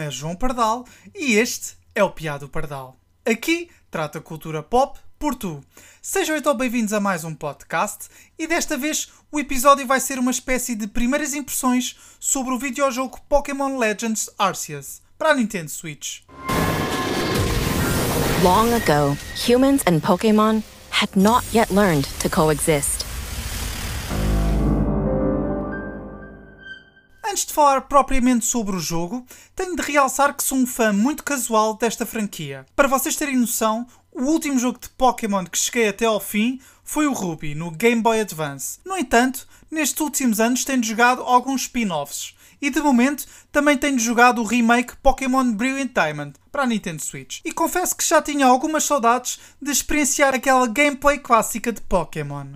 é João Pardal e este é o Piado Pardal. Aqui trata cultura pop por tu. Sejam então bem-vindos a mais um podcast e desta vez o episódio vai ser uma espécie de primeiras impressões sobre o videojogo Pokémon Legends Arceus para a Nintendo Switch. Long ago, humans and Pokemon had not yet learned to coexist. Falar propriamente sobre o jogo, tenho de realçar que sou um fã muito casual desta franquia. Para vocês terem noção, o último jogo de Pokémon que cheguei até ao fim foi o Ruby, no Game Boy Advance. No entanto, nestes últimos anos tenho jogado alguns spin-offs. E de momento também tenho jogado o remake Pokémon Brilliant Diamond para a Nintendo Switch. E confesso que já tinha algumas saudades de experienciar aquela gameplay clássica de Pokémon.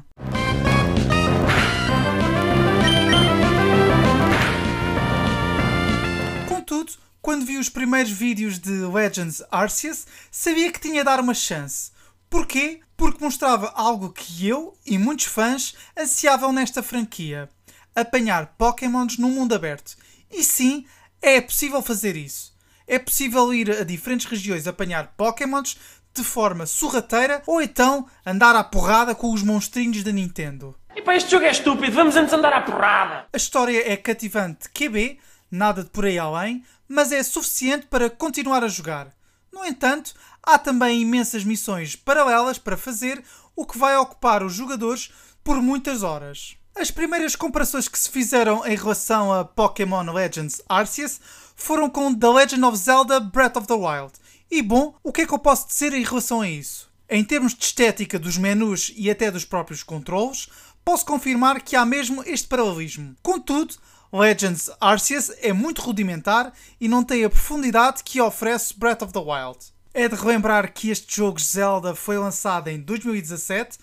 Contudo, quando vi os primeiros vídeos de Legends Arceus, sabia que tinha de dar uma chance. Porquê? Porque mostrava algo que eu e muitos fãs ansiavam nesta franquia: apanhar Pokémons no mundo aberto. E sim, é possível fazer isso. É possível ir a diferentes regiões apanhar Pokémons de forma sorrateira ou então andar à porrada com os monstrinhos da Nintendo. E pá, este jogo é estúpido, vamos antes andar à porrada! A história é cativante QB, nada de por aí além, mas é suficiente para continuar a jogar. No entanto, há também imensas missões paralelas para fazer, o que vai ocupar os jogadores por muitas horas. As primeiras comparações que se fizeram em relação a Pokémon Legends Arceus foram com The Legend of Zelda Breath of the Wild. E bom, o que é que eu posso dizer em relação a isso? Em termos de estética dos menus e até dos próprios controles, posso confirmar que há mesmo este paralelismo. Contudo, Legends Arceus é muito rudimentar e não tem a profundidade que oferece Breath of the Wild. É de relembrar que este jogo Zelda foi lançado em 2017,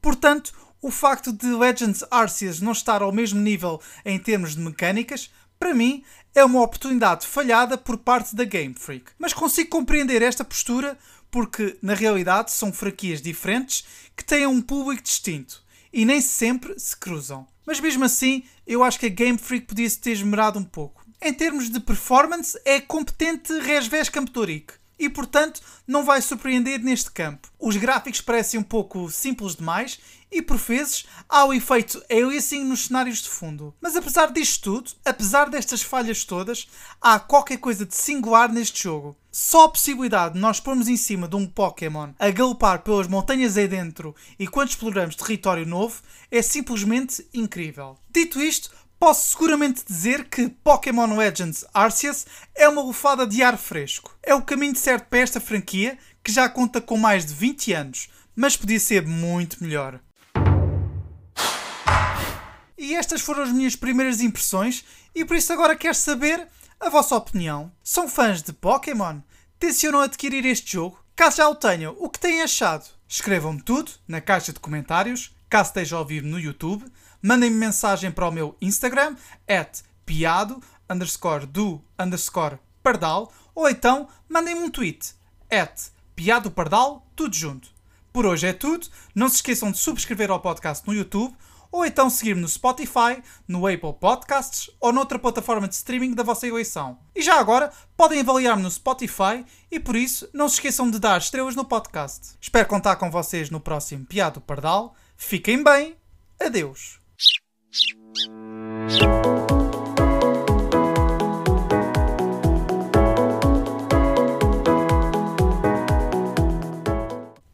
portanto, o facto de Legends Arceus não estar ao mesmo nível em termos de mecânicas, para mim, é uma oportunidade falhada por parte da Game Freak. Mas consigo compreender esta postura porque, na realidade, são franquias diferentes que têm um público distinto e nem sempre se cruzam. Mas mesmo assim, eu acho que a Game Freak podia se ter esmerado um pouco. Em termos de performance, é competente Resves Camptoric e, portanto, não vai surpreender neste campo. Os gráficos parecem um pouco simples demais e, por vezes, há o efeito aliasing nos cenários de fundo. Mas apesar disto tudo, apesar destas falhas todas, há qualquer coisa de singular neste jogo. Só a possibilidade de nós pormos em cima de um Pokémon a galopar pelas montanhas aí dentro e quando exploramos território novo é simplesmente incrível. Dito isto, Posso seguramente dizer que Pokémon Legends Arceus é uma lufada de ar fresco. É o caminho certo para esta franquia, que já conta com mais de 20 anos, mas podia ser muito melhor. E estas foram as minhas primeiras impressões, e por isso agora quero saber a vossa opinião. São fãs de Pokémon? Tencionam adquirir este jogo? Caso já o tenham, o que têm achado? Escrevam-me tudo na caixa de comentários, caso esteja a ouvir no YouTube mandem-me mensagem para o meu Instagram, at piado, underscore do, underscore pardal, ou então mandem-me um tweet, at piado pardal, tudo junto. Por hoje é tudo, não se esqueçam de subscrever ao podcast no YouTube, ou então seguir-me no Spotify, no Apple Podcasts ou noutra plataforma de streaming da vossa eleição. E já agora, podem avaliar-me no Spotify e por isso não se esqueçam de dar estrelas no podcast. Espero contar com vocês no próximo Piado Pardal. Fiquem bem. Adeus. you